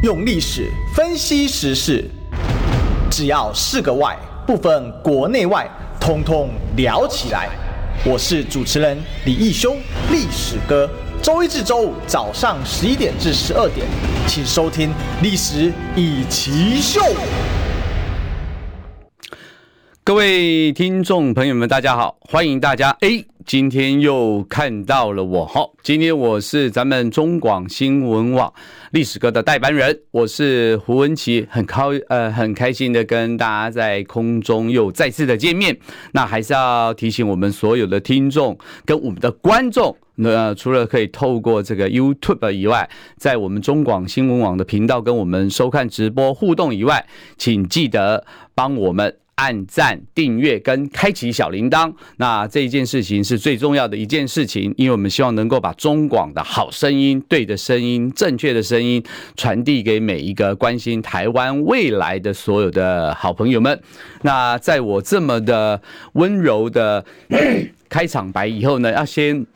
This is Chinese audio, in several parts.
用历史分析时事，只要是个“外”，不分国内外，通通聊起来。我是主持人李义修，历史哥。周一至周五早上十一点至十二点，请收听《历史一起秀》。各位听众朋友们，大家好，欢迎大家。哎，今天又看到了我。好，今天我是咱们中广新闻网历史哥的代班人，我是胡文琪，很高呃很开心的跟大家在空中又再次的见面。那还是要提醒我们所有的听众跟我们的观众，那除了可以透过这个 YouTube 以外，在我们中广新闻网的频道跟我们收看直播互动以外，请记得帮我们。按赞、订阅跟开启小铃铛，那这一件事情是最重要的一件事情，因为我们希望能够把中广的好声音、对的声音、正确的声音传递给每一个关心台湾未来的所有的好朋友们。那在我这么的温柔的开场白以后呢，要先。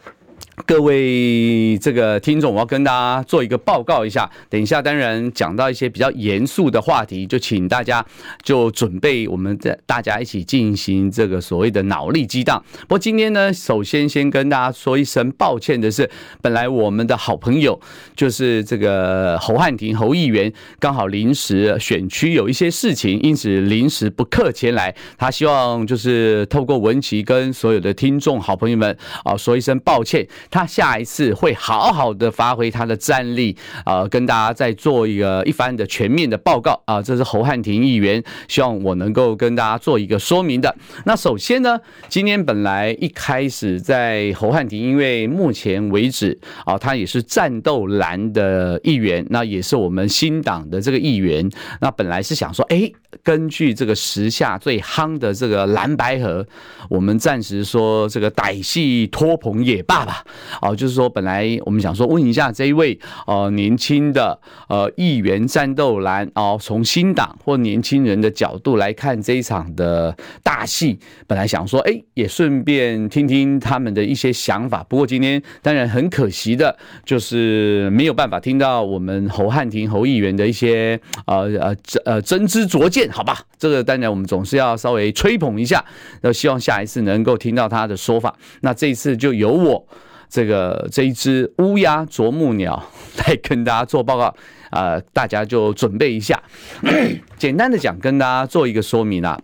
各位这个听众，我要跟大家做一个报告一下。等一下，当然讲到一些比较严肃的话题，就请大家就准备，我们在大家一起进行这个所谓的脑力激荡。不过今天呢，首先先跟大家说一声抱歉的是，本来我们的好朋友就是这个侯汉廷侯议员，刚好临时选区有一些事情，因此临时不克前来。他希望就是透过文琪跟所有的听众好朋友们啊说一声抱歉。他下一次会好好的发挥他的战力，呃，跟大家再做一个一番的全面的报告啊。这是侯汉廷议员希望我能够跟大家做一个说明的。那首先呢，今天本来一开始在侯汉廷，因为目前为止啊，他也是战斗蓝的议员，那也是我们新党的这个议员。那本来是想说，哎，根据这个时下最夯的这个蓝白合，我们暂时说这个歹戏拖棚也罢吧。哦，就是说，本来我们想说问一下这一位呃年轻的呃议员战斗蓝哦，从新党或年轻人的角度来看这一场的大戏，本来想说哎，也顺便听听他们的一些想法。不过今天当然很可惜的，就是没有办法听到我们侯汉廷侯议员的一些呃呃呃真知灼见，好吧？这个当然我们总是要稍微吹捧一下，那希望下一次能够听到他的说法。那这一次就由我。这个这一只乌鸦啄木鸟来跟大家做报告，呃，大家就准备一下。简单的讲，跟大家做一个说明啊。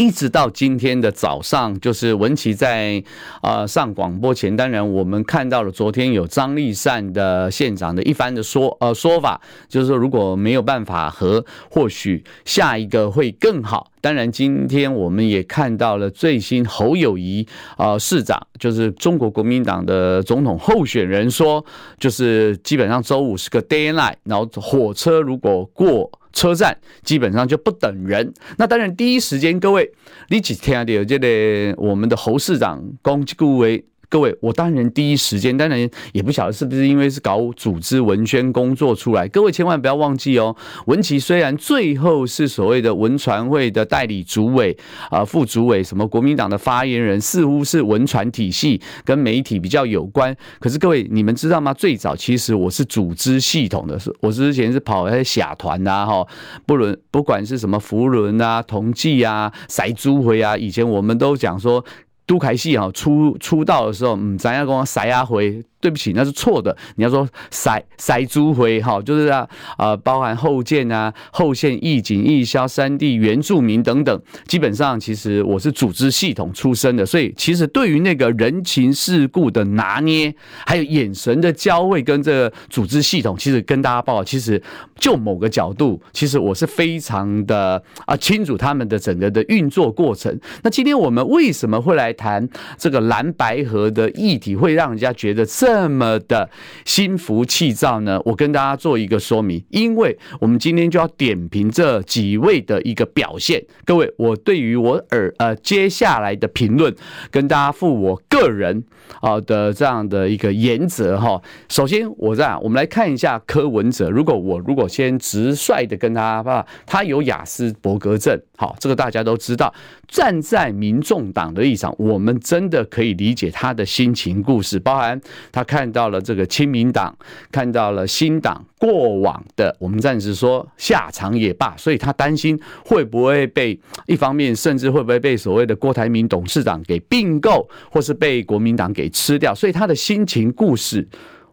一直到今天的早上，就是文琪在呃上广播前，当然我们看到了昨天有张立善的县长的一番的说呃说法，就是说如果没有办法和，或许下一个会更好。当然今天我们也看到了最新侯友谊呃市长，就是中国国民党的总统候选人说，就是基本上周五是个 deadline，然后火车如果过。车站基本上就不等人。那当然，第一时间各位，你只听到这个我们的侯市长攻击各位。各位，我当然第一时间，当然也不晓得是不是因为是搞组织文宣工作出来。各位千万不要忘记哦，文琪虽然最后是所谓的文传会的代理主委啊、副主委，什么国民党的发言人，似乎是文传体系跟媒体比较有关。可是各位，你们知道吗？最早其实我是组织系统的，是我之前是跑那些社团呐，哈，不论不管是什么福轮啊、同济啊、赛猪会啊，以前我们都讲说。杜凯西啊，出出道的时候，嗯，咱要跟我塞阿回。对不起，那是错的。你要说塞塞猪回哈，就是啊，呃，包含后建啊、后线义警、义消、三地原住民等等，基本上其实我是组织系统出身的，所以其实对于那个人情世故的拿捏，还有眼神的交汇跟这个组织系统，其实跟大家报，其实就某个角度，其实我是非常的啊清楚他们的整个的运作过程。那今天我们为什么会来谈这个蓝白河的议题，会让人家觉得这？这么的心浮气躁呢？我跟大家做一个说明，因为我们今天就要点评这几位的一个表现。各位，我对于我耳呃接下来的评论，跟大家负我个人啊的这样的一个原则哈。首先，我这样，我们来看一下柯文哲。如果我如果先直率的跟他吧，他有雅斯伯格症，好，这个大家都知道。站在民众党的立场，我们真的可以理解他的心情故事，包含他。看到了这个亲民党，看到了新党过往的，我们暂时说下场也罢，所以他担心会不会被一方面，甚至会不会被所谓的郭台铭董事长给并购，或是被国民党给吃掉，所以他的心情故事。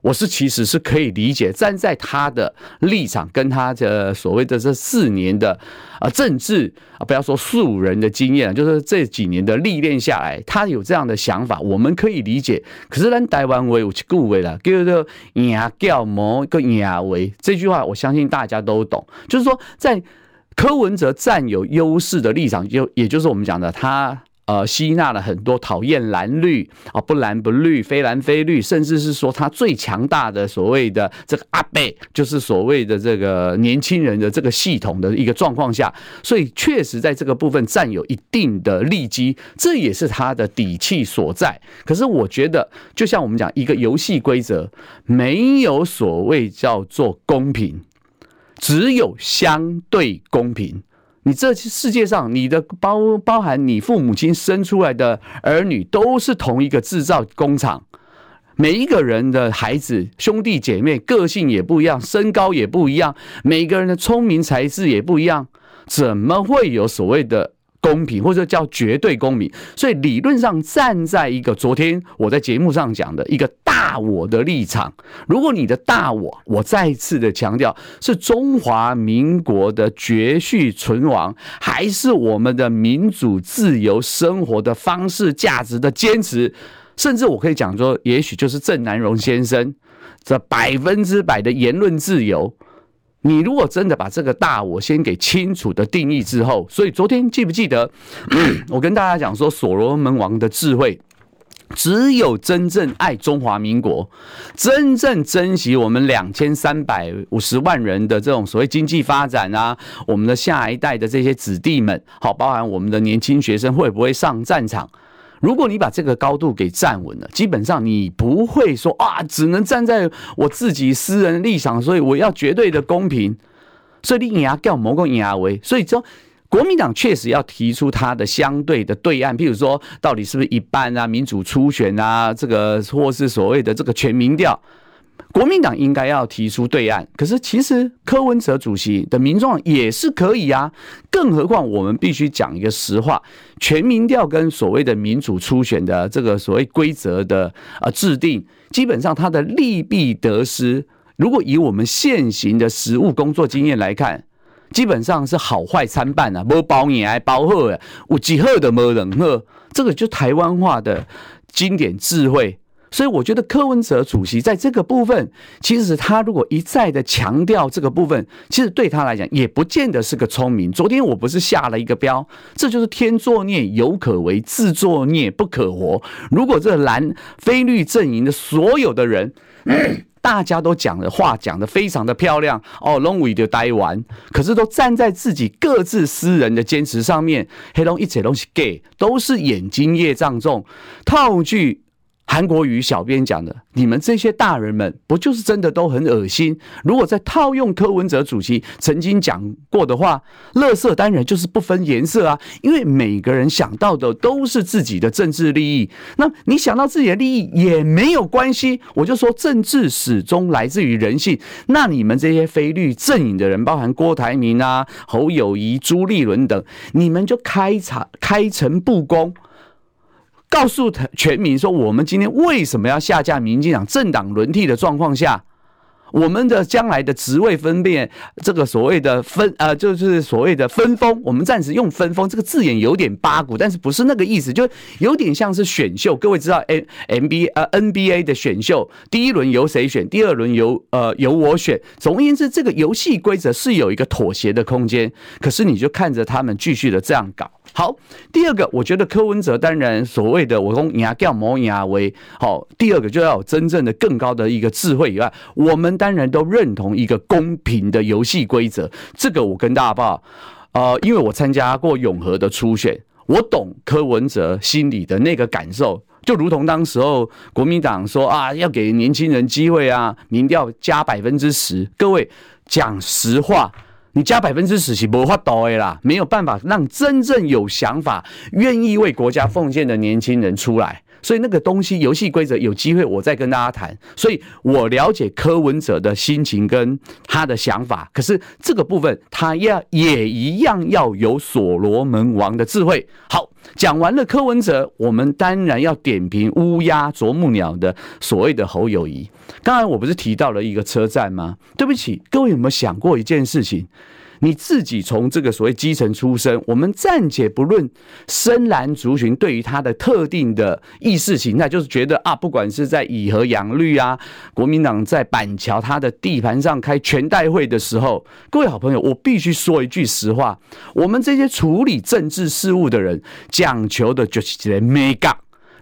我是其实是可以理解，站在他的立场，跟他的所谓的这四年的啊政治啊，不要说素人的经验，就是这几年的历练下来，他有这样的想法，我们可以理解。可是，咱台湾话有一句话啦，叫做“赢叫魔个赢为”，这句话我相信大家都懂，就是说，在柯文哲占有优势的立场，就也就是我们讲的他。呃，吸纳了很多讨厌蓝绿啊，不蓝不绿，非蓝非绿，甚至是说他最强大的所谓的这个阿贝，就是所谓的这个年轻人的这个系统的一个状况下，所以确实在这个部分占有一定的利基，这也是他的底气所在。可是我觉得，就像我们讲一个游戏规则，没有所谓叫做公平，只有相对公平。你这世界上，你的包包含你父母亲生出来的儿女，都是同一个制造工厂。每一个人的孩子，兄弟姐妹，个性也不一样，身高也不一样，每个人的聪明才智也不一样，怎么会有所谓的？公平，或者叫绝对公平，所以理论上站在一个昨天我在节目上讲的一个大我的立场，如果你的大我，我再次的强调是中华民国的绝续存亡，还是我们的民主自由生活的方式价值的坚持，甚至我可以讲说，也许就是郑南榕先生这百分之百的言论自由。你如果真的把这个大我先给清楚的定义之后，所以昨天记不记得，我跟大家讲说，所罗门王的智慧，只有真正爱中华民国，真正珍惜我们两千三百五十万人的这种所谓经济发展啊，我们的下一代的这些子弟们，好，包含我们的年轻学生会不会上战场？如果你把这个高度给站稳了，基本上你不会说啊，只能站在我自己私人立场，所以我要绝对的公平。所以你要叫某个牙为，所以说国民党确实要提出他的相对的对岸，譬如说到底是不是一半啊，民主初选啊，这个或是所谓的这个全民调。国民党应该要提出对案，可是其实柯文哲主席的民众也是可以啊。更何况我们必须讲一个实话，全民调跟所谓的民主初选的这个所谓规则的啊制定，基本上它的利弊得失，如果以我们现行的实务工作经验来看，基本上是好坏参半啊，没包你还包好啊，有几好的没人好，这个就台湾话的经典智慧。所以我觉得柯文哲主席在这个部分，其实他如果一再的强调这个部分，其实对他来讲也不见得是个聪明。昨天我不是下了一个标，这就是天作孽犹可为，自作孽不可活。如果这蓝非绿阵营的所有的人，大家都讲的话讲的非常的漂亮哦，long way 的待完，可是都站在自己各自私人的坚持上面，黑龙一切东西 gay 都是眼睛业障重，套句。韩国瑜小编讲的，你们这些大人们不就是真的都很恶心？如果再套用柯文哲主席曾经讲过的话，垃圾当然就是不分颜色啊，因为每个人想到的都是自己的政治利益。那你想到自己的利益也没有关系，我就说政治始终来自于人性。那你们这些非绿阵营的人，包含郭台铭啊、侯友宜、朱立伦等，你们就开场开诚布公。告诉全民说，我们今天为什么要下架民进党？政党轮替的状况下，我们的将来的职位分辨，这个所谓的分呃，就是所谓的分封，我们暂时用分封这个字眼有点八股，但是不是那个意思，就有点像是选秀。各位知道 N N B 呃 N B A 的选秀，第一轮由谁选，第二轮由呃由我选。总而言之，这个游戏规则是有一个妥协的空间。可是你就看着他们继续的这样搞。好，第二个，我觉得柯文哲当然所谓的我讲牙掉磨牙为好，第二个就要有真正的更高的一个智慧以外，我们当然都认同一个公平的游戏规则。这个我跟大家报，呃，因为我参加过永和的初选，我懂柯文哲心里的那个感受，就如同当时候国民党说啊，要给年轻人机会啊，民调加百分之十，各位讲实话。你加百分之十是无法度的啦，没有办法让真正有想法、愿意为国家奉献的年轻人出来。所以那个东西游戏规则有机会我再跟大家谈。所以我了解柯文哲的心情跟他的想法，可是这个部分他要也一样要有所罗门王的智慧。好，讲完了柯文哲，我们当然要点评乌鸦啄木鸟的所谓的侯友谊。刚才我不是提到了一个车站吗？对不起，各位有没有想过一件事情？你自己从这个所谓基层出身，我们暂且不论深蓝族群对于他的特定的意识形态，就是觉得啊，不管是在以和养绿啊，国民党在板桥他的地盘上开全代会的时候，各位好朋友，我必须说一句实话，我们这些处理政治事务的人，讲求的就是这些眉角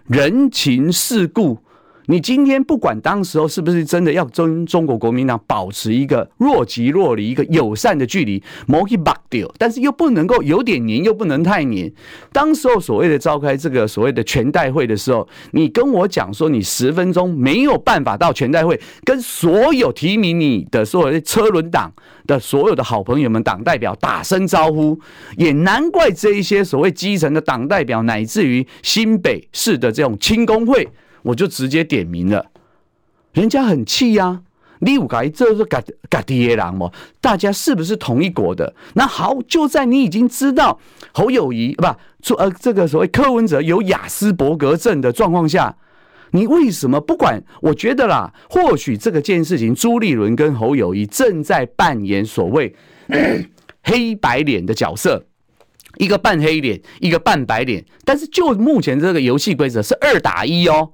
人情世故。你今天不管当时候是不是真的要跟中国国民党保持一个若即若离、一个友善的距离，莫去拔掉，但是又不能够有点黏，又不能太黏。当时候所谓的召开这个所谓的全代会的时候，你跟我讲说你十分钟没有办法到全代会，跟所有提名你的所有的车轮党的所有的好朋友们党代表打声招呼，也难怪这一些所谓基层的党代表，乃至于新北市的这种青工会。我就直接点名了，人家很气呀、啊！你有改这是改改爹郎哦，大家是不是同一国的？那好，就在你已经知道侯友宜不做呃这个所谓柯文哲有雅斯伯格症的状况下，你为什么不管？我觉得啦，或许这个件事情，朱立伦跟侯友宜正在扮演所谓 黑白脸的角色。一个半黑脸，一个半白脸，但是就目前这个游戏规则是二打一哦。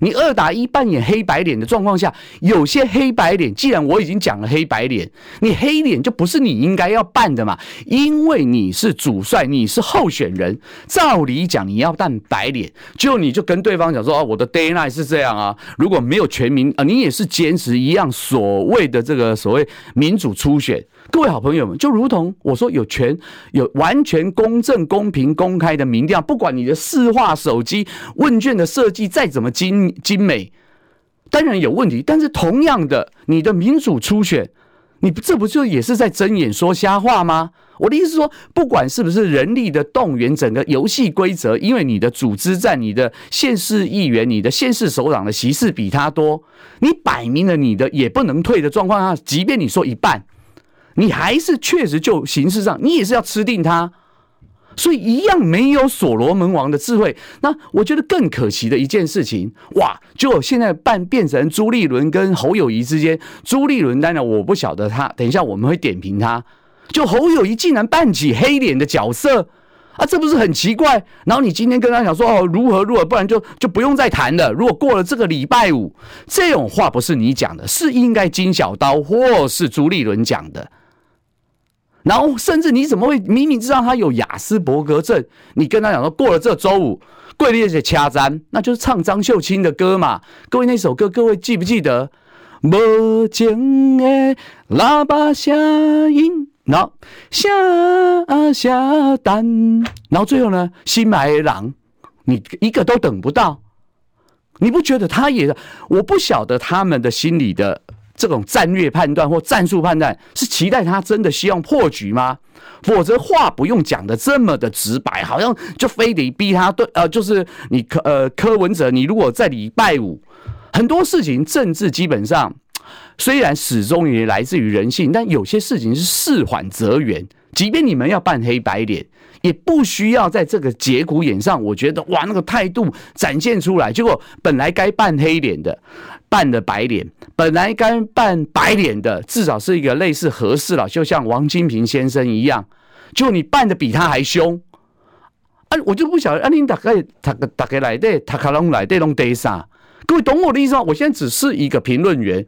你二打一扮演黑白脸的状况下，有些黑白脸，既然我已经讲了黑白脸，你黑脸就不是你应该要扮的嘛，因为你是主帅，你是候选人，照理讲你要扮白脸，就你就跟对方讲说啊，我的 day night 是这样啊，如果没有全民啊，你也是坚持一样所谓的这个所谓民主初选。各位好朋友们，就如同我说，有权有完全公正、公平、公开的民调，不管你的市话手机问卷的设计再怎么精精美，当然有问题。但是同样的，你的民主初选，你这不就也是在睁眼说瞎话吗？我的意思是说，不管是不是人力的动员，整个游戏规则，因为你的组织在、你的县市议员、你的县市首长的席次比他多，你摆明了你的也不能退的状况下，即便你说一半。你还是确实就形式上，你也是要吃定他，所以一样没有所罗门王的智慧。那我觉得更可惜的一件事情，哇，就现在办变成朱立伦跟侯友谊之间，朱立伦当然我不晓得他，等一下我们会点评他，就侯友谊竟然扮起黑脸的角色啊，这不是很奇怪？然后你今天跟他讲说哦，如何如何，不然就就不用再谈了。如果过了这个礼拜五，这种话不是你讲的，是应该金小刀或是朱立伦讲的。然后，甚至你怎么会明明知道他有雅斯伯格症？你跟他讲说，过了这周五，跪地且掐簪，那就是唱张秀清的歌嘛。各位那首歌，各位记不记得？无情的喇叭声音，然后下下单，然后最后呢，心爱的人，你一个都等不到。你不觉得他也？我不晓得他们的心里的。这种战略判断或战术判断是期待他真的希望破局吗？否则话不用讲得这么的直白，好像就非得逼他对呃，就是你柯呃柯文哲，你如果在礼拜五很多事情政治基本上虽然始终也来自于人性，但有些事情是事缓则圆。即便你们要扮黑白脸，也不需要在这个节骨眼上，我觉得哇那个态度展现出来，结果本来该扮黑脸的。扮的白脸，本来该扮白脸的，至少是一个类似和事佬，就像王金平先生一样，就你扮的比他还凶啊！我就不晓得，啊，你大概大概大概来的，他可能来的弄得啥？各位懂我的意思吗？我现在只是一个评论员，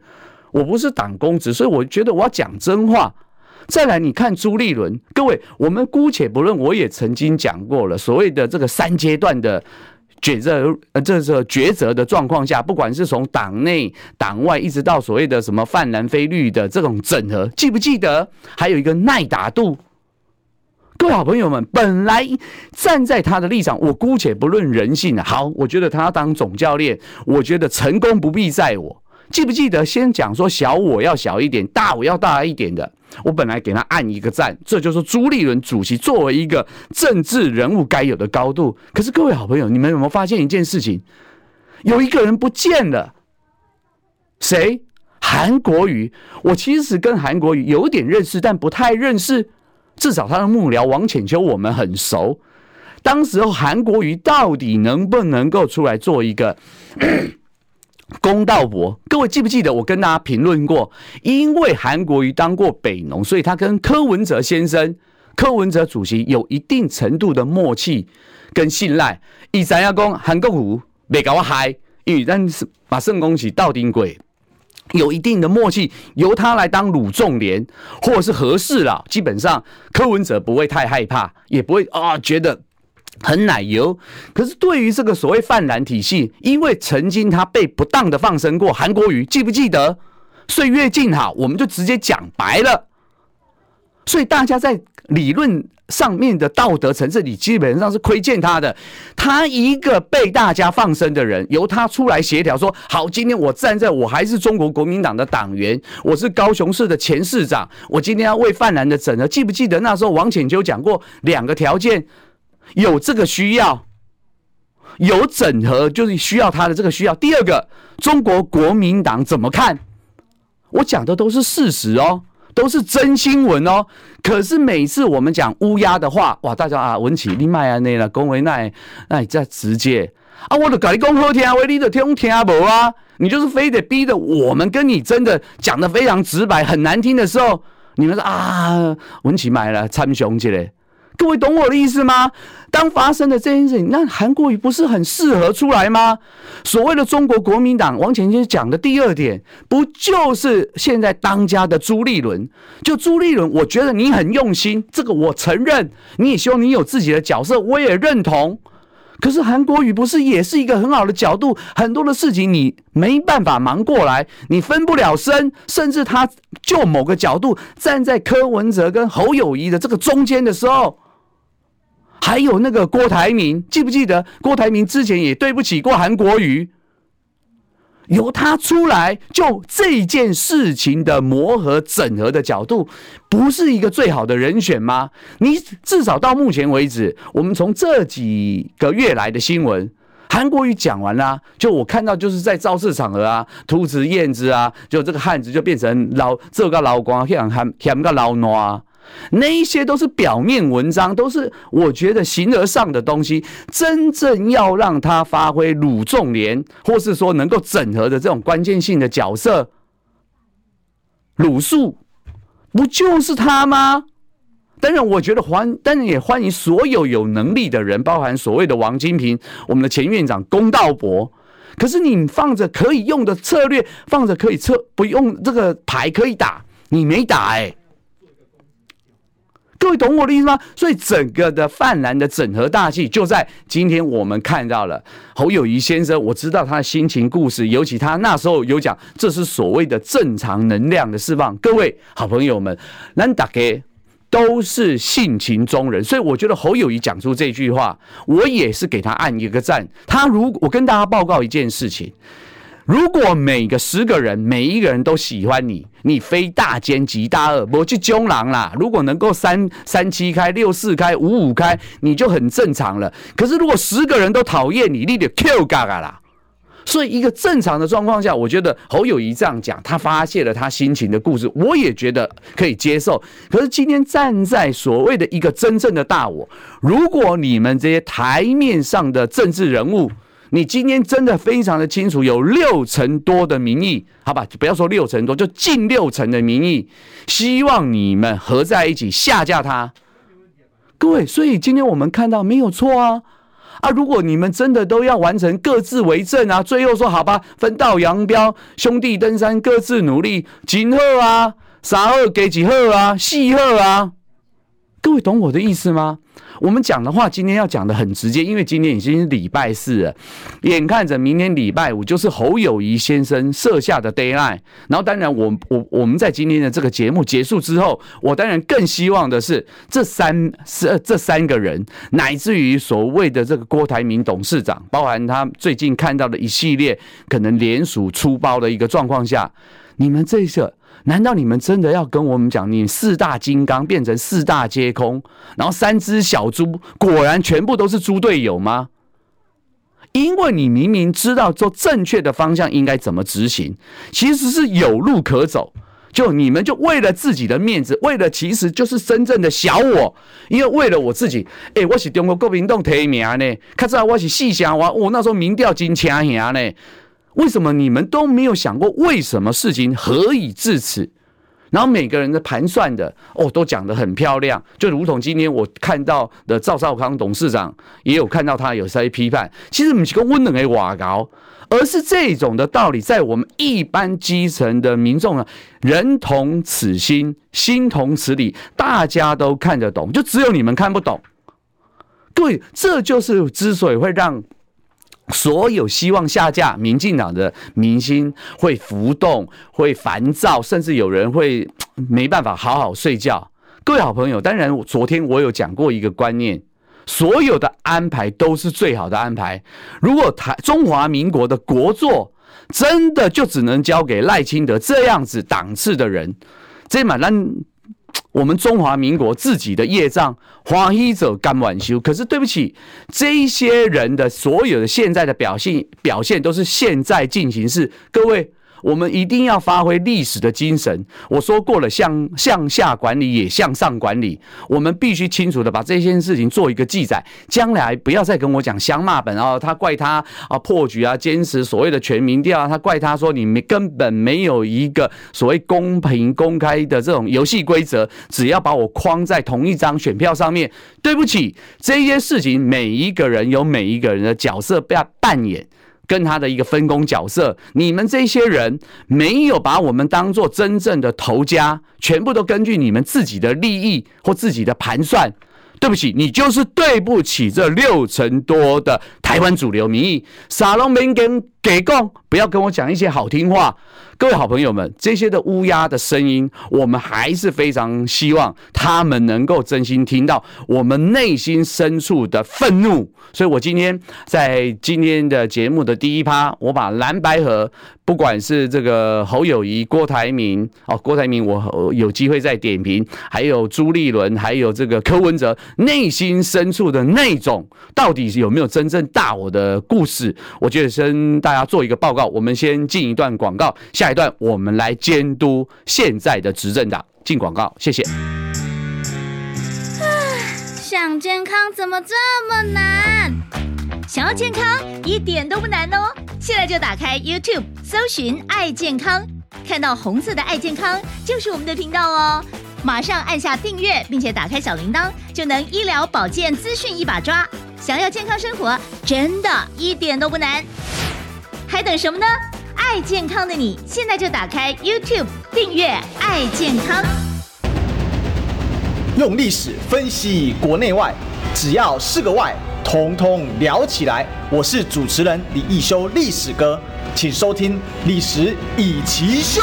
我不是党公职，所以我觉得我要讲真话。再来，你看朱立伦，各位，我们姑且不论，我也曾经讲过了，所谓的这个三阶段的。抉择，呃，这是抉择的状况下，不管是从党内、党外，一直到所谓的什么泛蓝非绿的这种整合，记不记得？还有一个耐打度。各位好朋友们，本来站在他的立场，我姑且不论人性啊，好，我觉得他要当总教练，我觉得成功不必在我。记不记得先讲说小我要小一点，大我要大一点的？我本来给他按一个赞，这就是朱立伦主席作为一个政治人物该有的高度。可是各位好朋友，你们有没有发现一件事情？有一个人不见了，谁？韩国瑜。我其实跟韩国瑜有点认识，但不太认识。至少他的幕僚王浅秋我们很熟。当时候韩国瑜到底能不能够出来做一个？公道伯，各位记不记得我跟大家评论过？因为韩国瑜当过北农，所以他跟柯文哲先生、柯文哲主席有一定程度的默契跟信赖。以咱要讲韩国瑜没搞我嗨，因为但是把圣恭喜到顶鬼，有一定的默契，由他来当鲁仲连或者是合适了。基本上柯文哲不会太害怕，也不会啊觉得。很奶油，可是对于这个所谓泛蓝体系，因为曾经他被不当的放生过，韩国瑜记不记得？岁月静好，我们就直接讲白了。所以大家在理论上面的道德层次里，基本上是亏欠他的。他一个被大家放生的人，由他出来协调说：“好，今天我站在我还是中国国民党的党员，我是高雄市的前市长，我今天要为泛蓝的整合。”记不记得那时候王浅秋讲过两个条件？有这个需要，有整合就是需要他的这个需要。第二个，中国国民党怎么看？我讲的都是事实哦，都是真新闻哦。可是每次我们讲乌鸦的话，哇，大家啊，文起立麦啊，那了，恭维那，那你再直接啊，我的改公好听，为你的听听不啊？你就是非得逼着我们跟你真的讲的非常直白，很难听的时候，你们说啊，文起买了参雄去嘞。各位懂我的意思吗？当发生了这件事情，那韩国瑜不是很适合出来吗？所谓的中国国民党，王浅秋讲的第二点，不就是现在当家的朱立伦？就朱立伦，我觉得你很用心，这个我承认。你也希望你有自己的角色，我也认同。可是韩国瑜不是也是一个很好的角度？很多的事情你没办法忙过来，你分不了身，甚至他就某个角度站在柯文哲跟侯友谊的这个中间的时候。还有那个郭台铭，记不记得郭台铭之前也对不起过韩国瑜？由他出来，就这件事情的磨合整合的角度，不是一个最好的人选吗？你至少到目前为止，我们从这几个月来的新闻，韩国瑜讲完了，就我看到就是在造势场合啊，兔子燕子啊，就这个汉子就变成老这个老光，像喊喊个老挪。那一些都是表面文章，都是我觉得形而上的东西。真正要让他发挥鲁仲连，或是说能够整合的这种关键性的角色，鲁肃不就是他吗？当然，我觉得欢，当然也欢迎所有有能力的人，包含所谓的王金平，我们的前院长龚道博。可是你放着可以用的策略，放着可以策不用这个牌可以打，你没打哎、各位懂我的意思吗？所以整个的泛蓝的整合大戏就在今天，我们看到了侯友谊先生。我知道他的心情故事，尤其他那时候有讲，这是所谓的正常能量的释放。各位好朋友们，咱大家都是性情中人，所以我觉得侯友谊讲出这句话，我也是给他按一个赞。他如我跟大家报告一件事情。如果每个十个人，每一个人都喜欢你，你非大奸即大恶，我去揪狼啦。如果能够三三七开、六四开、五五开，你就很正常了。可是如果十个人都讨厌你，你得 Q 嘎嘎啦。所以一个正常的状况下，我觉得侯友谊这样讲，他发泄了他心情的故事，我也觉得可以接受。可是今天站在所谓的一个真正的大我，如果你们这些台面上的政治人物，你今天真的非常的清楚，有六成多的民意，好吧，不要说六成多，就近六成的民意，希望你们合在一起下架他。各位，所以今天我们看到没有错啊啊！如果你们真的都要完成各自为政啊，最后说好吧，分道扬镳，兄弟登山各自努力，今后啊，三后给几后啊，四后啊。各位懂我的意思吗？我们讲的话，今天要讲的很直接，因为今天已经是礼拜四了，眼看着明天礼拜五就是侯友谊先生设下的 deadline。然后，当然我，我我们在今天的这个节目结束之后，我当然更希望的是这三是这三个人，乃至于所谓的这个郭台铭董事长，包含他最近看到的一系列可能联署出包的一个状况下，你们这一个。难道你们真的要跟我们讲，你四大金刚变成四大皆空，然后三只小猪果然全部都是猪队友吗？因为你明明知道做正确的方向应该怎么执行，其实是有路可走，就你们就为了自己的面子，为了其实就是真正的小我，因为为了我自己，哎、欸，我是中国国民党提名呢，看知道我是四乡我我那时候民调真强呀呢。为什么你们都没有想过为什么事情何以至此？然后每个人的盘算的哦，都讲得很漂亮，就如同今天我看到的赵少康董事长也有看到他有在批判，其实不是个温冷的瓦高，而是这种的道理在我们一般基层的民众呢，人同此心，心同此理，大家都看得懂，就只有你们看不懂。各位，这就是之所以会让。所有希望下架民进党的民心会浮动、会烦躁，甚至有人会没办法好好睡觉。各位好朋友，当然，昨天我有讲过一个观念：所有的安排都是最好的安排。如果台中华民国的国作真的就只能交给赖清德这样子档次的人，这满烂。我们中华民国自己的业障，华裔者甘晚修。可是对不起，这一些人的所有的现在的表现表现都是现在进行式，各位。我们一定要发挥历史的精神。我说过了，向向下管理也向上管理。我们必须清楚的把这件事情做一个记载，将来不要再跟我讲相骂本啊，他怪他啊破局啊，坚持所谓的全民调啊，他怪他说你没根本没有一个所谓公平公开的这种游戏规则，只要把我框在同一张选票上面。对不起，这些事情每一个人有每一个人的角色要扮演。跟他的一个分工角色，你们这些人没有把我们当做真正的头家，全部都根据你们自己的利益或自己的盘算。对不起，你就是对不起这六成多的台湾主流民意。撒龙民跟给供，不要跟我讲一些好听话。各位好朋友们，这些的乌鸦的声音，我们还是非常希望他们能够真心听到我们内心深处的愤怒。所以我今天在今天的节目的第一趴，我把蓝白河，不管是这个侯友谊、郭台铭哦，郭台铭我有机会再点评，还有朱立伦，还有这个柯文哲，内心深处的那种，到底有没有真正大我的故事？我觉得跟大家做一个报告。我们先进一段广告，下一段我们来监督现在的执政党。进广告，谢谢。想健康怎么这么难？想要健康一点都不难哦！现在就打开 YouTube，搜寻“爱健康”，看到红色的“爱健康”就是我们的频道哦。马上按下订阅，并且打开小铃铛，就能医疗保健资讯一把抓。想要健康生活，真的一点都不难，还等什么呢？爱健康的你，现在就打开 YouTube 订阅“爱健康”。用历史分析国内外，只要是个“外”，统统聊起来。我是主持人李易修，历史哥，请收听《历史以奇秀》。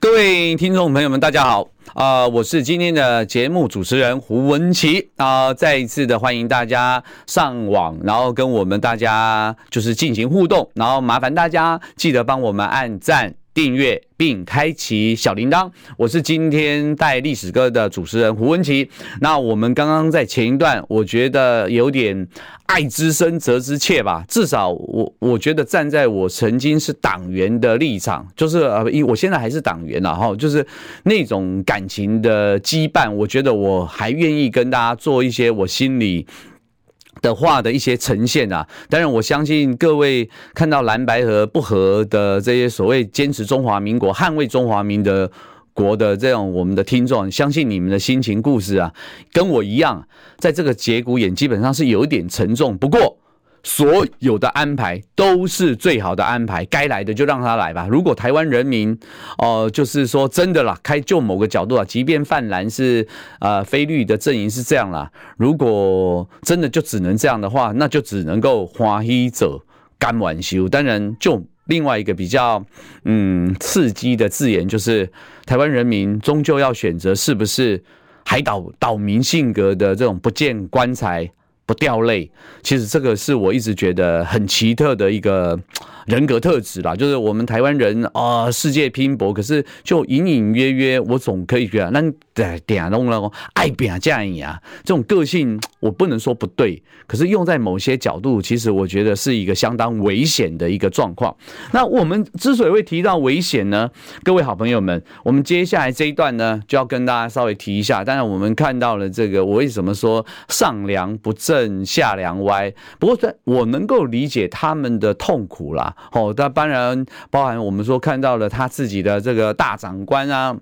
各位听众朋友们，大家好啊、我是今天的节目主持人胡文琪啊、再一次的欢迎大家上网，然后跟我们大家就是进行互动，然后麻烦大家记得帮我们按赞。订阅并开启小铃铛，我是今天带历史歌的主持人胡文琪。那我们刚刚在前一段，我觉得有点爱之深责之切吧。至少我我觉得站在我曾经是党员的立场，就是呃，因为我现在还是党员了哈，就是那种感情的羁绊，我觉得我还愿意跟大家做一些我心里。的话的一些呈现啊，当然我相信各位看到蓝白和不和的这些所谓坚持中华民国、捍卫中华民的国的这种我们的听众，相信你们的心情故事啊，跟我一样，在这个节骨眼基本上是有一点沉重。不过所有的安排都是最好的安排，该来的就让他来吧。如果台湾人民哦、呃，就是说真的啦，开就某个角度啊，即便泛蓝是呃非绿的阵营是这样啦，如果真的就只能这样的话，那就只能够欢喜者甘愿受。当然，就另外一个比较嗯刺激的字眼，就是台湾人民终究要选择是不是海岛岛民性格的这种不见棺材不掉泪，其实这个是我一直觉得很奇特的一个人格特质啦。就是我们台湾人啊、呃，世界拼搏，可是就隐隐约约，我总可以觉得，那点点弄了爱拼这样啊，这种个性我不能说不对，可是用在某些角度，其实我觉得是一个相当危险的一个状况。那我们之所以会提到危险呢，各位好朋友们，我们接下来这一段呢，就要跟大家稍微提一下。当然，我们看到了这个，我为什么说上梁不正？正下梁歪，不过在我能够理解他们的痛苦啦。哦，那当然包含我们说看到了他自己的这个大长官啊，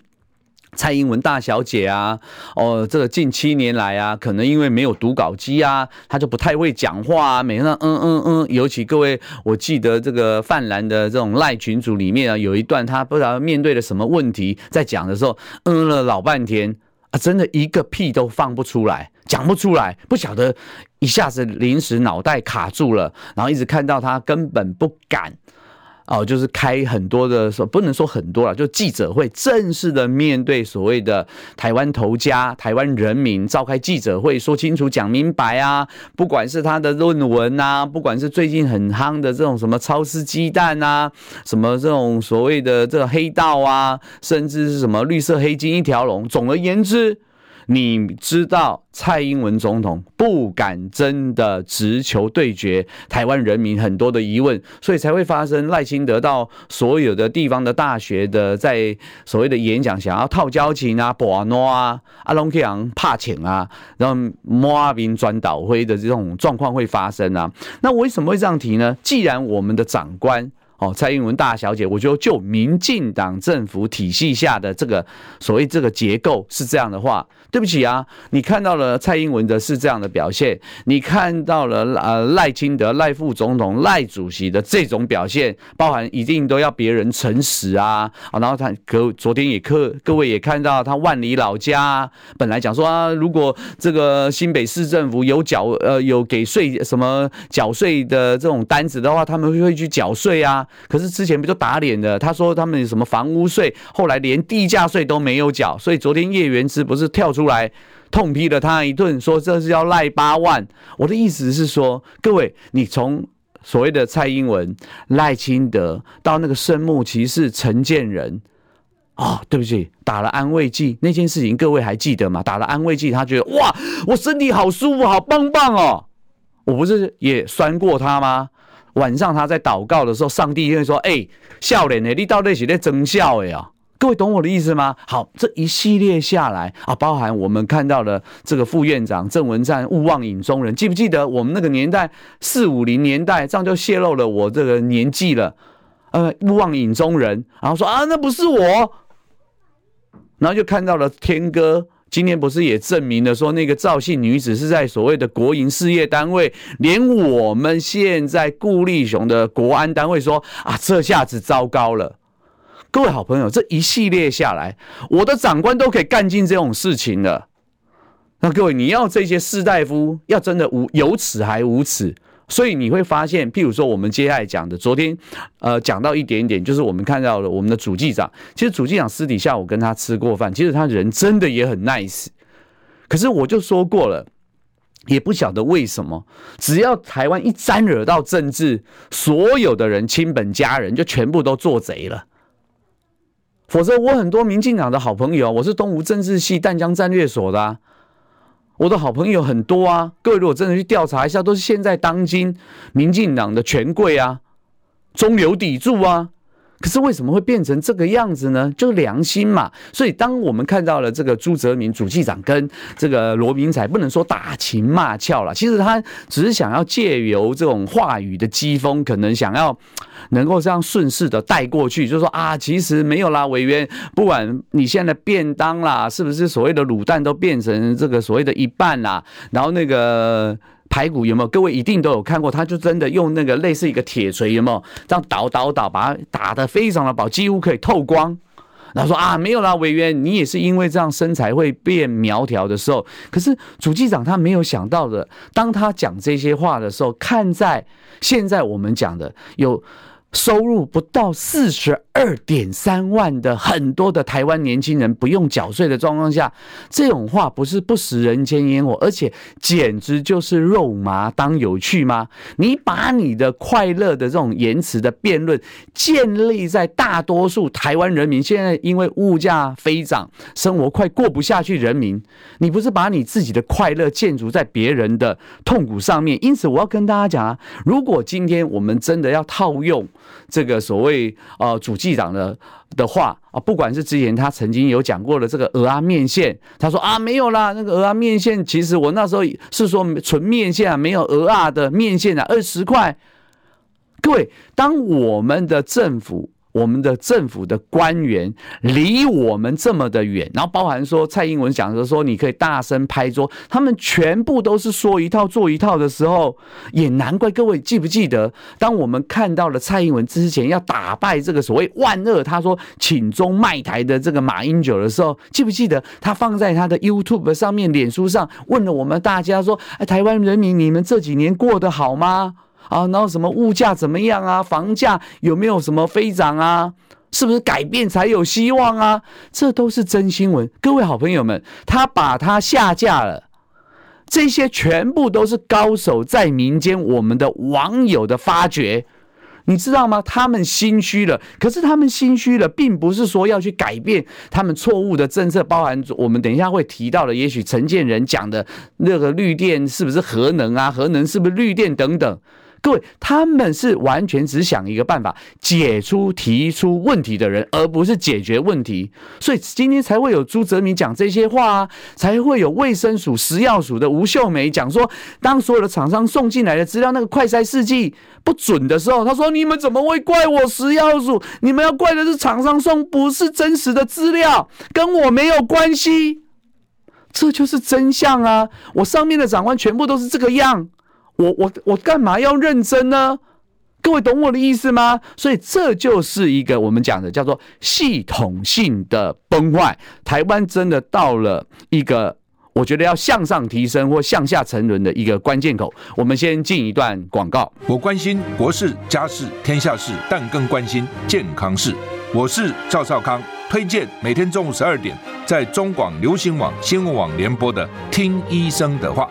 蔡英文大小姐啊，哦，这个近七年来啊，可能因为没有读稿机啊，他就不太会讲话啊，每天嗯嗯嗯。尤其各位，我记得这个泛蓝的这种赖群组里面啊，有一段他不知道面对了什么问题，在讲的时候嗯了老半天。啊，真的一个屁都放不出来，讲不出来，不晓得一下子临时脑袋卡住了，然后一直看到他根本不敢。哦，就是开很多的说，不能说很多了，就记者会正式的面对所谓的台湾头家、台湾人民召开记者会，说清楚、讲明白啊。不管是他的论文啊，不管是最近很夯的这种什么超市鸡蛋啊，什么这种所谓的这个黑道啊，甚至是什么绿色黑金一条龙。总而言之。你知道蔡英文总统不敢真的直球对决台湾人民很多的疑问，所以才会发生赖清德到所有的地方的大学的在所谓的演讲，想要套交情啊、博诺啊、阿龙克昂怕请啊，然后摸阿兵转倒灰的这种状况会发生啊。那为什么会这样提呢？既然我们的长官。哦，蔡英文大小姐，我觉得就民进党政府体系下的这个所谓这个结构是这样的话，对不起啊，你看到了蔡英文的是这样的表现，你看到了呃赖清德赖副总统赖主席的这种表现，包含一定都要别人诚实啊啊，然后他可昨天也各各位也看到他万里老家本来讲说啊，如果这个新北市政府有缴呃有给税什么缴税的这种单子的话，他们会去缴税啊。可是之前不就打脸了？他说他们什么房屋税，后来连地价税都没有缴，所以昨天叶元之不是跳出来痛批了他一顿，说这是要赖八万。我的意思是说，各位，你从所谓的蔡英文、赖清德到那个圣木骑士陈建仁，哦，对不起，打了安慰剂那件事情，各位还记得吗？打了安慰剂，他觉得哇，我身体好舒服，好棒棒哦。我不是也酸过他吗？晚上他在祷告的时候，上帝就会说：“哎、欸，少年的，你到底是在争笑的呀？”各位懂我的意思吗？好，这一系列下来啊，包含我们看到的这个副院长郑文灿勿忘影中人，记不记得我们那个年代四五零年代，这样就泄露了我这个年纪了。呃，勿忘影中人，然后说啊，那不是我，然后就看到了天哥。今天不是也证明了说那个赵姓女子是在所谓的国营事业单位，连我们现在顾立雄的国安单位说啊，这下子糟糕了。各位好朋友，这一系列下来，我的长官都可以干尽这种事情了。那各位，你要这些士大夫要真的无有耻还无耻。所以你会发现，譬如说我们接下来讲的，昨天呃讲到一点点，就是我们看到了我们的主计长。其实主计长私底下我跟他吃过饭，其实他人真的也很 nice。可是我就说过了，也不晓得为什么，只要台湾一沾惹到政治，所有的人亲本家人就全部都做贼了。否则我很多民进党的好朋友，我是东吴政治系淡江战略所的啊。我的好朋友很多啊，各位如果真的去调查一下，都是现在当今民进党的权贵啊，中流砥柱啊。可是为什么会变成这个样子呢？就是良心嘛。所以当我们看到了这个朱泽民主计长跟这个罗明才，不能说打情骂俏了，其实他只是想要借由这种话语的机锋，可能想要能够这样顺势的带过去，就说啊，其实没有啦，委员，不管你现在便当啦，是不是所谓的卤蛋都变成这个所谓的一半啦，然后那个。排骨有没有？各位一定都有看过，他就真的用那个类似一个铁锤有没有？这样捣捣捣，把它打得非常的薄，几乎可以透光。然后说啊，没有啦，委员，你也是因为这样身材会变苗条的时候，可是主机长他没有想到的，当他讲这些话的时候，看在现在我们讲的有。收入不到四十二点三万的很多的台湾年轻人不用缴税的状况下，这种话不是不食人间烟火，而且简直就是肉麻当有趣吗？你把你的快乐的这种言辞的辩论建立在大多数台湾人民现在因为物价飞涨，生活快过不下去，人民，你不是把你自己的快乐建筑在别人的痛苦上面？因此，我要跟大家讲啊，如果今天我们真的要套用。这个所谓呃主计长的的话啊，不管是之前他曾经有讲过的这个鹅啊面线，他说啊没有啦，那个鹅啊面线其实我那时候是说纯面线啊，没有鹅啊的面线啊，二十块。各位，当我们的政府。我们的政府的官员离我们这么的远，然后包含说蔡英文讲的说，你可以大声拍桌，他们全部都是说一套做一套的时候，也难怪各位记不记得，当我们看到了蔡英文之前要打败这个所谓万恶，他说请中卖台的这个马英九的时候，记不记得他放在他的 YouTube 上面、脸书上问了我们大家说，台湾人民，你们这几年过得好吗？啊，然后什么物价怎么样啊？房价有没有什么飞涨啊？是不是改变才有希望啊？这都是真新闻。各位好朋友们，他把它下架了，这些全部都是高手在民间，我们的网友的发掘，你知道吗？他们心虚了，可是他们心虚了，并不是说要去改变他们错误的政策，包含我们等一下会提到的，也许陈建仁讲的那个绿电是不是核能啊？核能是不是绿电等等。各位，他们是完全只想一个办法，解出提出问题的人，而不是解决问题。所以今天才会有朱泽民讲这些话啊，才会有卫生署、食药署的吴秀梅讲说，当所有的厂商送进来的资料那个快筛试剂不准的时候，他说：“你们怎么会怪我食药署？你们要怪的是厂商送不是真实的资料，跟我没有关系。”这就是真相啊！我上面的长官全部都是这个样。我我我干嘛要认真呢？各位懂我的意思吗？所以这就是一个我们讲的叫做系统性的崩坏。台湾真的到了一个我觉得要向上提升或向下沉沦的一个关键口。我们先进一段广告。我关心国事、家事、天下事，但更关心健康事。我是赵少康，推荐每天中午十二点在中广流行网新闻网联播的《听医生的话》。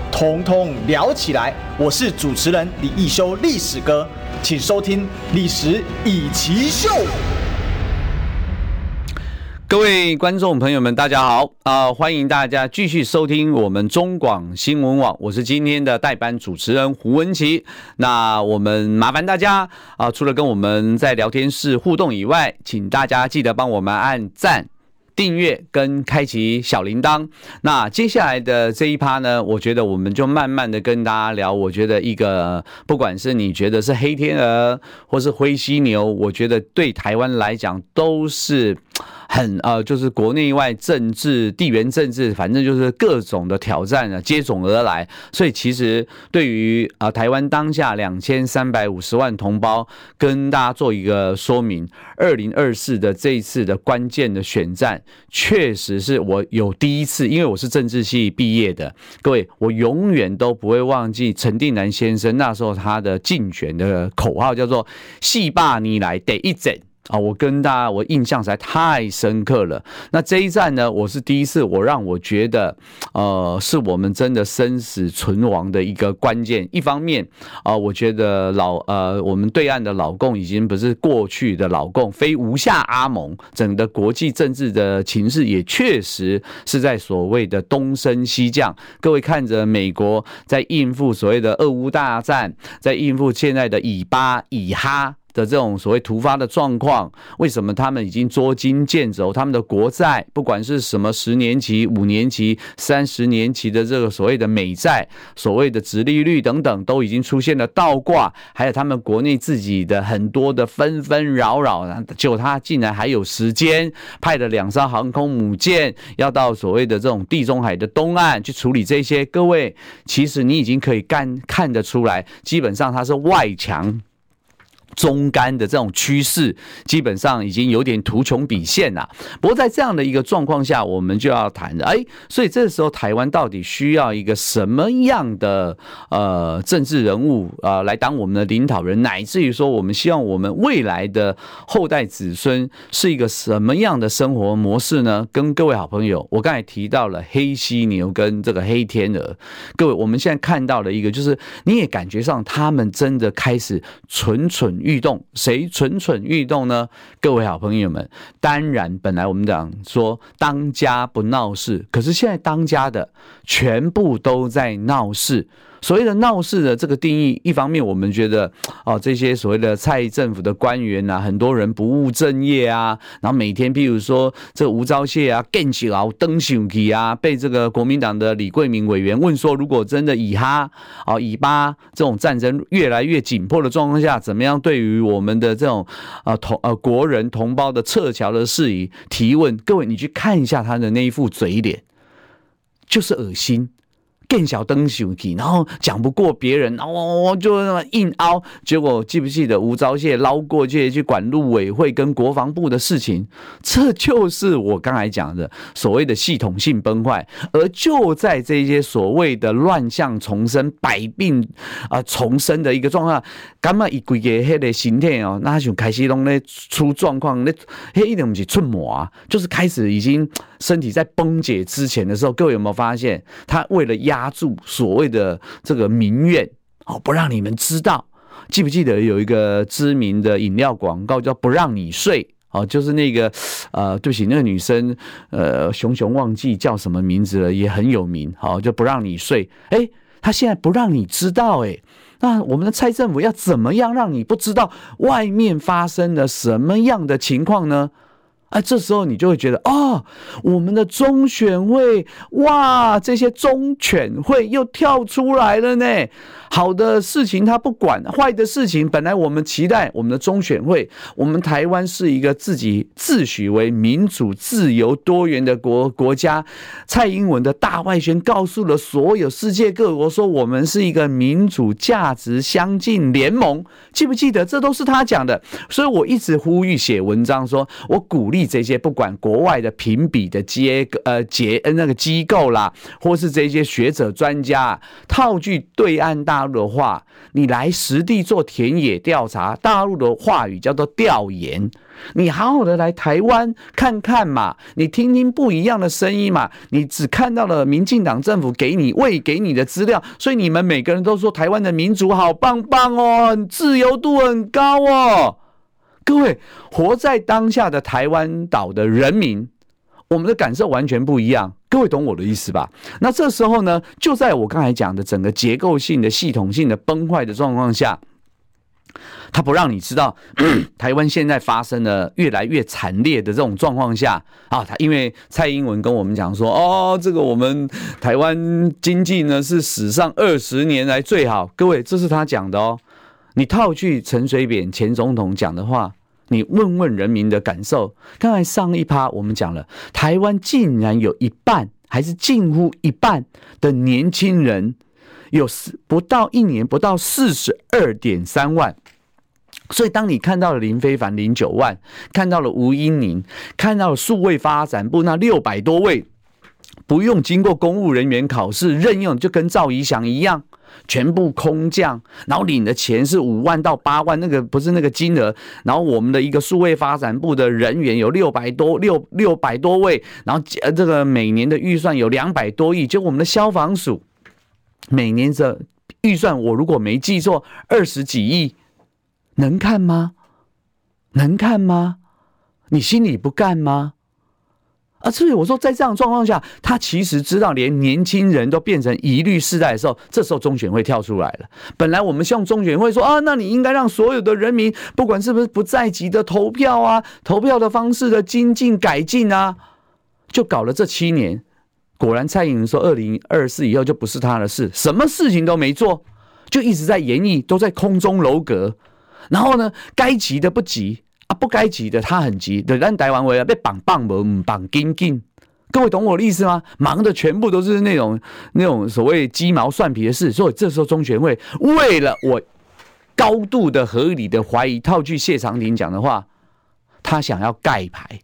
统统聊起来。我是主持人李易修，历史哥。请收听《历史以奇秀》。各位观众朋友们，大家好啊、欢迎大家继续收听我们中广新闻网，我是今天的代班主持人胡文琪。那我们麻烦大家啊、除了跟我们在聊天室互动以外，请大家记得帮我们按赞。订阅跟开启小铃铛。那接下来的这一趴呢，我觉得我们就慢慢的跟大家聊。我觉得一个，不管是你觉得是黑天鹅，或是灰犀牛，我觉得对台湾来讲都是。很呃，就是国内外政治、地缘政治，反正就是各种的挑战啊，接踵而来。所以其实对于啊、台湾当下两千三百五十万同胞，跟大家做一个说明：二零二四的这一次的关键的选战，确实是我有第一次，因为我是政治系毕业的。各位，我永远都不会忘记陈定南先生那时候他的竞选的口号叫做“戏霸你来得一整”。啊，我跟大家，我印象实在太深刻了。那这一战呢，我是第一次，我让我觉得，呃，是我们真的生死存亡的一个关键。一方面，啊、呃，我觉得老呃，我们对岸的老共已经不是过去的老共，非吴下阿蒙，整个国际政治的情势也确实是在所谓的东升西降。各位看着美国在应付所谓的俄乌大战，在应付现在的以巴以哈。的这种所谓突发的状况，为什么他们已经捉襟见肘？他们的国债，不管是什么十年期、五年期、三十年期的这个所谓的美债，所谓的殖利率等等，都已经出现了倒挂，还有他们国内自己的很多的纷纷扰扰，就他竟然还有时间派了两艘航空母舰要到所谓的这种地中海的东岸去处理这些。各位，其实你已经可以干看得出来，基本上他是外强。中干的这种趋势，基本上已经有点图穷匕见了。不过在这样的一个状况下，我们就要谈了，哎，所以这时候台湾到底需要一个什么样的呃政治人物啊、呃、来当我们的领导人，乃至于说我们希望我们未来的后代子孙是一个什么样的生活模式呢？跟各位好朋友，我刚才提到了黑犀牛跟这个黑天鹅，各位我们现在看到的一个就是你也感觉上他们真的开始蠢蠢欲动，谁蠢蠢欲动呢？各位好朋友们，当然，本来我们讲说当家不闹事，可是现在当家的全部都在闹事。所谓的闹事的这个定义，一方面我们觉得哦，这些所谓的蔡政府的官员呐、啊，很多人不务正业啊，然后每天譬如说这吴钊燮啊，更起劳登上去啊，被这个国民党的李贵明委员问说，如果真的以哈啊以巴这种战争越来越紧迫的状况下，怎么样对于我们的这种啊同呃国人同胞的撤侨的事宜提问？各位，你去看一下他的那一副嘴脸，就是恶心。更小灯手机，然后讲不过别人，哦，就那么硬凹。结果记不记得吴钊燮捞过去去管陆委会跟国防部的事情？这就是我刚才讲的所谓的系统性崩坏。而就在这些所谓的乱象丛生、百病啊重生的一个状况，干嘛一个黑的心态哦，那就开始弄咧出状况，那黑一点不是出魔啊，就是开始已经身体在崩解之前的时候，各位有没有发现，他为了压。压住所谓的这个民怨哦，不让你们知道。记不记得有一个知名的饮料广告叫“不让你睡”哦，就是那个呃，对不起，那个女生呃，熊熊忘记叫什么名字了，也很有名。好，就不让你睡。哎，他现在不让你知道。哎，那我们的蔡政府要怎么样让你不知道外面发生了什么样的情况呢？啊，这时候你就会觉得哦，我们的中选会哇，这些中选会又跳出来了呢。好的事情他不管，坏的事情本来我们期待我们的中选会，我们台湾是一个自己自诩为民主、自由、多元的国国家。蔡英文的大外宣告诉了所有世界各国说，我们是一个民主价值相近联盟。记不记得？这都是他讲的。所以我一直呼吁写文章说，我鼓励这些不管国外的评比的结呃结那个机构啦，或是这些学者专家套句对岸大。大陆的话，你来实地做田野调查。大陆的话语叫做调研，你好好的来台湾看看嘛，你听听不一样的声音嘛。你只看到了民进党政府给你喂给你的资料，所以你们每个人都说台湾的民主好棒棒哦，自由度很高哦。各位活在当下的台湾岛的人民，我们的感受完全不一样。各位懂我的意思吧？那这时候呢，就在我刚才讲的整个结构性的、系统性的崩坏的状况下，他不让你知道 台湾现在发生了越来越惨烈的这种状况下啊，他因为蔡英文跟我们讲说，哦，这个我们台湾经济呢是史上二十年来最好。各位，这是他讲的哦。你套句陈水扁前总统讲的话。你问问人民的感受。刚才上一趴我们讲了，台湾竟然有一半，还是近乎一半的年轻人，有四不到一年不到四十二点三万。所以当你看到了林非凡零九万，看到了吴音宁，看到了数位发展部那六百多位，不用经过公务人员考试任用，就跟赵怡翔一样。全部空降，然后领的钱是五万到八万，那个不是那个金额。然后我们的一个数位发展部的人员有六百多六六百多位，然后呃这个每年的预算有两百多亿。就我们的消防署每年的预算，我如果没记错，二十几亿，能看吗？能看吗？你心里不干吗？啊，所以我说，在这样状况下，他其实知道，连年轻人都变成疑虑世代的时候，这时候中选会跳出来了。本来我们希望中选会说啊，那你应该让所有的人民，不管是不是不在籍的投票啊，投票的方式的精进改进啊，就搞了这七年。果然，蔡英文说，二零二四以后就不是他的事，什么事情都没做，就一直在演绎，都在空中楼阁。然后呢，该急的不急。啊，不该急的他很急，对，但台湾为了被绑棒门绑紧紧，各位懂我的意思吗？忙的全部都是那种那种所谓鸡毛蒜皮的事，所以这时候中选会为了我高度的合理的怀疑，套句谢长廷讲的话，他想要盖牌。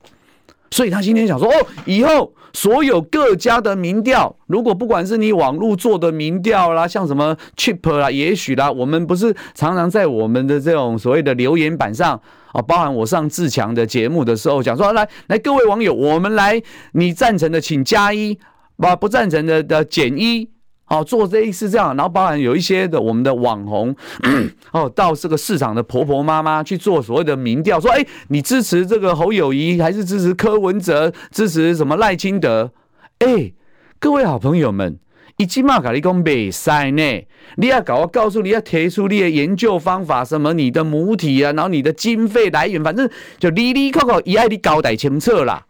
所以他今天想说，哦，以后所有各家的民调，如果不管是你网络做的民调啦，像什么 Chip 啦，也许啦，我们不是常常在我们的这种所谓的留言板上啊，包含我上自强的节目的时候讲说，来来，各位网友，我们来，你赞成的请加一，把不赞成的的减一。好，做这一次这样，然后包含有一些的我们的网红，哦，到这个市场的婆婆妈妈去做所谓的民调，说，哎，你支持这个侯友宜，还是支持柯文哲，支持什么赖清德？哎，各位好朋友们，已经嘛跟你讲没赛呢，你要搞，我告诉你要提出你的研究方法，什么你的母体啊，然后你的经费来源，反正就哩哩扣扣，一爱你交代清楚啦。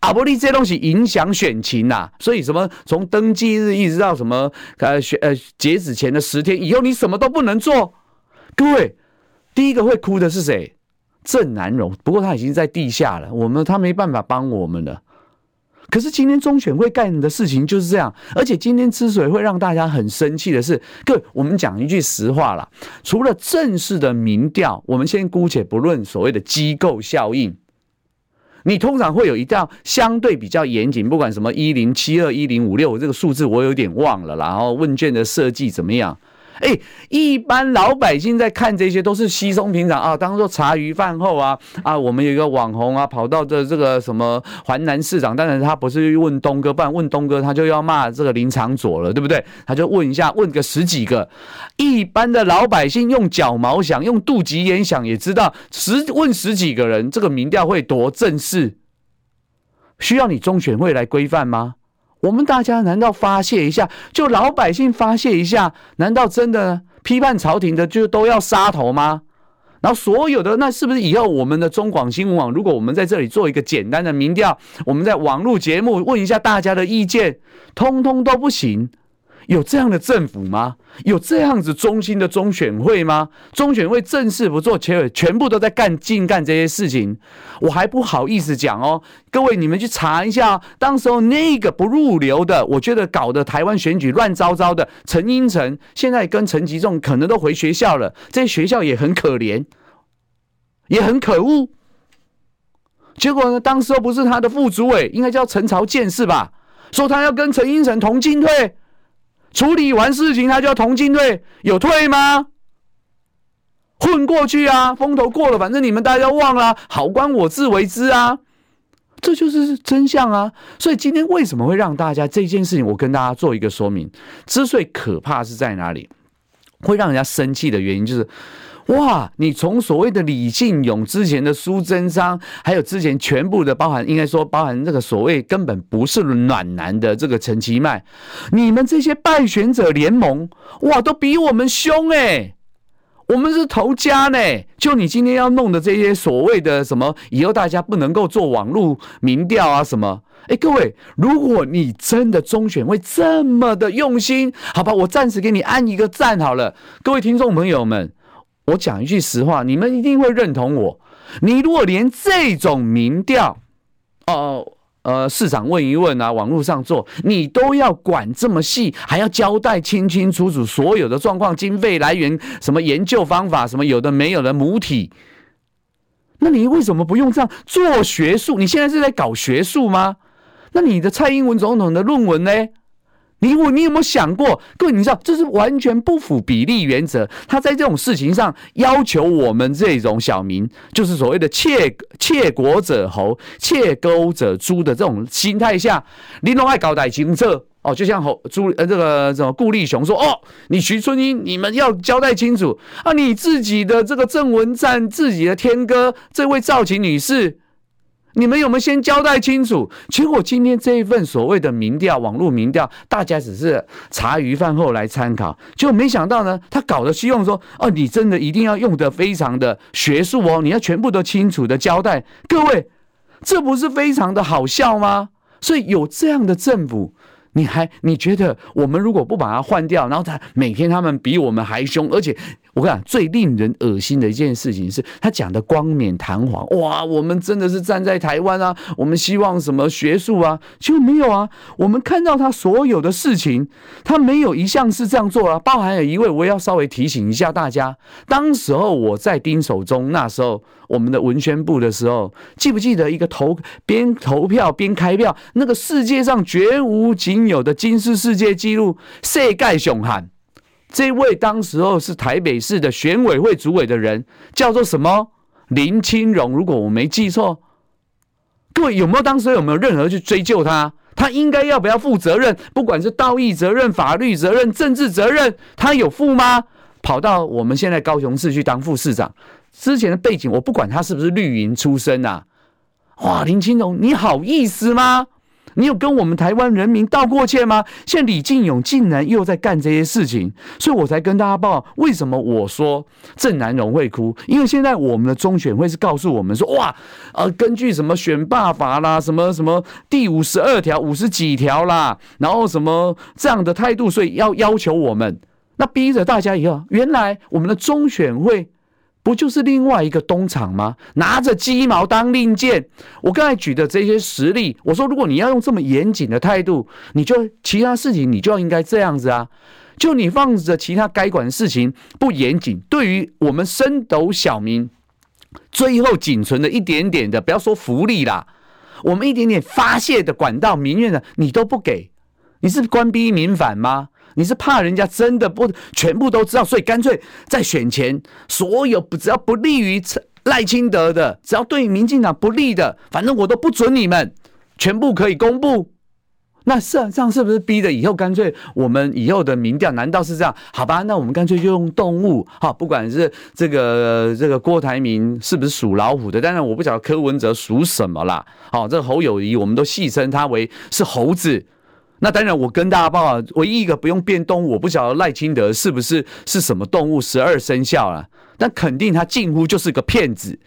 阿波利这些东西影响选情呐、啊，所以什么从登记日一直到什么呃选呃截止前的十天以后，你什么都不能做。各位，第一个会哭的是谁？郑南榕，不过他已经在地下了，我们他没办法帮我们了。可是今天中选会干的事情就是这样，而且今天之所以会让大家很生气的是，各位，我们讲一句实话啦，除了正式的民调，我们先姑且不论所谓的机构效应。你通常会有一道相对比较严谨，不管什么一零七二一零五六这个数字我有点忘了，然后问卷的设计怎么样？哎，一般老百姓在看这些都是稀松平常啊，当做茶余饭后啊啊，我们有一个网红啊，跑到这这个什么环南市长，当然他不是问东哥，不然问东哥他就要骂这个林长佐了，对不对？他就问一下，问个十几个，一般的老百姓用脚毛想，用肚脐眼想也知道，十问十几个人，这个民调会多正式？需要你中选会来规范吗？我们大家难道发泄一下，就老百姓发泄一下，难道真的批判朝廷的就都要杀头吗？然后所有的那是不是以后我们的中广新闻网，如果我们在这里做一个简单的民调，我们在网络节目问一下大家的意见，通通都不行？有这样的政府吗？有这样子中心的中选会吗？中选会正事不做，全全部都在干净干这些事情，我还不好意思讲哦。各位，你们去查一下，当时候那个不入流的，我觉得搞得台湾选举乱糟糟的陈英成，现在跟陈吉仲可能都回学校了，这些学校也很可怜，也很可恶。结果呢，当时候不是他的副主委，应该叫陈朝建是吧？说他要跟陈英成同进退。处理完事情，他就要同进退，有退吗？混过去啊，风头过了，反正你们大家忘了，好官我自为之啊，这就是真相啊。所以今天为什么会让大家这件事情，我跟大家做一个说明。之所以可怕是在哪里，会让人家生气的原因就是。哇！你从所谓的李进勇之前的苏贞昌，还有之前全部的包含，应该说包含这个所谓根本不是暖男的这个陈其迈，你们这些败选者联盟，哇，都比我们凶诶、欸。我们是头家呢。就你今天要弄的这些所谓的什么，以后大家不能够做网络民调啊什么？哎，各位，如果你真的中选会这么的用心，好吧，我暂时给你按一个赞好了。各位听众朋友们。我讲一句实话，你们一定会认同我。你如果连这种民调，哦呃，市长问一问啊，网络上做，你都要管这么细，还要交代清清楚楚所有的状况、经费来源、什么研究方法、什么有的没有的母体，那你为什么不用这样做学术？你现在是在搞学术吗？那你的蔡英文总统的论文呢？你我你有没有想过？各位，你知道这是完全不符比例原则。他在这种事情上要求我们这种小民，就是所谓的窃“窃国者侯，窃钩者诛”的这种心态下，你都爱搞代清澈哦。就像侯朱呃这个什么顾立雄说：“哦，你徐春英，你们要交代清楚啊！你自己的这个郑文灿，自己的天哥这位赵琴女士，你们有没有先交代清楚？结果今天这一份所谓的民调，网络民调，大家只是茶余饭后来参考，就没想到呢，他搞得希望说，哦，你真的一定要用得非常的学术哦，你要全部都清楚的交代。各位，这不是非常的好笑吗？所以有这样的政府。你还你觉得我们如果不把它换掉，然后他每天他们比我们还凶，而且我跟你讲最令人恶心的一件事情是他讲的冠冕堂皇，哇，我们真的是站在台湾啊，我们希望什么学术啊，就没有啊，我们看到他所有的事情，他没有一项是这样做啊，包含有一位，我要稍微提醒一下大家，当时候我在丁守中那时候。我们的文宣部的时候，记不记得一个投边投票边开票，那个世界上绝无仅有的金氏世界纪录，世界上罕。这位当时候是台北市的选委会主委的人，叫做什么？林清荣，如果我没记错。各位有没有当时有没有任何去追究他？他应该要不要负责任？不管是道义责任、法律责任、政治责任，他有负吗？跑到我们现在高雄市去当副市长。之前的背景，我不管他是不是绿营出身啊，哇，林清荣，你好意思吗？你有跟我们台湾人民道过歉吗？现在李进勇竟然又在干这些事情，所以我才跟大家报，为什么我说郑南榕会哭？因为现在我们的中选会是告诉我们说，哇，呃，根据什么选罢法啦，什么什么第五十二条、五十几条啦，然后什么这样的态度，所以要要求我们，那逼着大家以后，原来我们的中选会。不就是另外一个东厂吗？拿着鸡毛当令箭。我刚才举的这些实例，我说，如果你要用这么严谨的态度，你就其他事情你就应该这样子啊。就你放着其他该管的事情不严谨，对于我们升斗小民，最后仅存的一点点的，不要说福利啦，我们一点点发泄的管道、民怨的，你都不给，你是官逼民反吗？你是怕人家真的不全部都知道，所以干脆在选前，所有不只要不利于赖清德的，只要对民进党不利的，反正我都不准你们全部可以公布。那是这样是不是逼的以后干脆我们以后的民调难道是这样？好吧，那我们干脆就用动物。好，不管是这个这个郭台铭是不是属老虎的，当然我不晓得柯文哲属什么啦。好，这侯友谊我们都戏称他为是猴子。那当然，我跟大家报告，唯一一个不用变动物，我不晓得赖清德是不是是什么动物，十二生肖了，但肯定他近乎就是个骗子，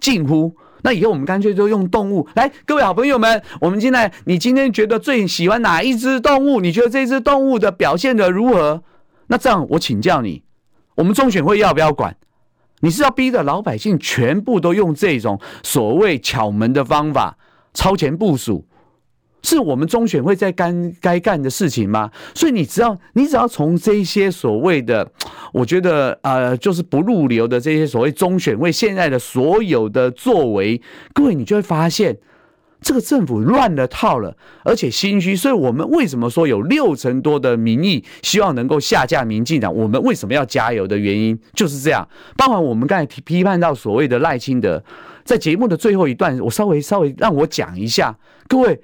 近乎。那以后我们干脆就用动物来，各位好朋友们，我们现在你今天觉得最喜欢哪一只动物？你觉得这只动物的表现的如何？那这样我请教你，我们中选会要不要管？你是要逼着老百姓全部都用这种所谓巧门的方法超前部署？是我们中选会在干该干的事情吗？所以你只要你只要从这些所谓的，我觉得呃，就是不入流的这些所谓中选会现在的所有的作为，各位你就会发现，这个政府乱了套了，而且心虚。所以我们为什么说有六成多的民意希望能够下架民进党？我们为什么要加油的原因就是这样。包括我们刚才批判到所谓的赖清德，在节目的最后一段，我稍微稍微让我讲一下，各位。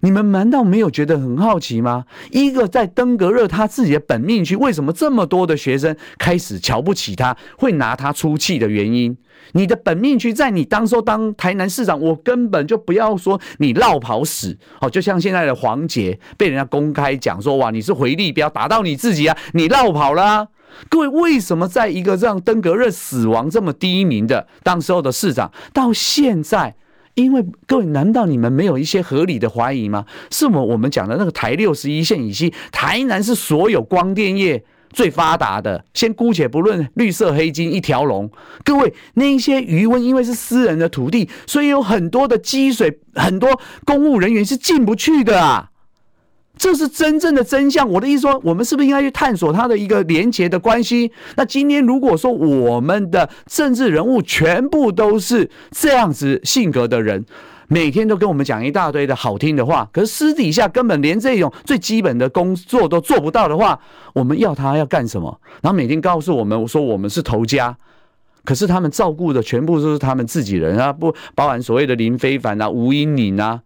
你们难道没有觉得很好奇吗？一个在登革热他自己的本命区，为什么这么多的学生开始瞧不起他，会拿他出气的原因？你的本命区在你当时候当台南市长，我根本就不要说你落跑死哦，就像现在的黄杰被人家公开讲说，哇，你是回力标打到你自己啊，你落跑了。各位，为什么在一个让登革热死亡这么低迷的当时候的市长，到现在？因为各位，难道你们没有一些合理的怀疑吗？是我我们讲的那个台六十一线以西，台南是所有光电业最发达的。先姑且不论绿色黑金一条龙，各位那一些余温，因为是私人的土地，所以有很多的积水，很多公务人员是进不去的啊。这是真正的真相。我的意思说，我们是不是应该去探索它的一个连结的关系？那今天如果说我们的政治人物全部都是这样子性格的人，每天都跟我们讲一大堆的好听的话，可是私底下根本连这种最基本的工作都做不到的话，我们要他要干什么？然后每天告诉我们说我们是头家，可是他们照顾的全部都是他们自己人啊，不包含所谓的林非凡啊、吴英宁啊。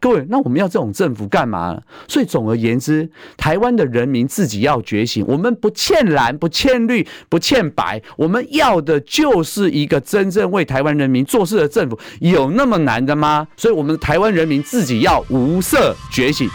各位，那我们要这种政府干嘛？所以总而言之，台湾的人民自己要觉醒。我们不欠蓝，不欠绿，不欠白，我们要的就是一个真正为台湾人民做事的政府。有那么难的吗？所以，我们台湾人民自己要无色觉醒。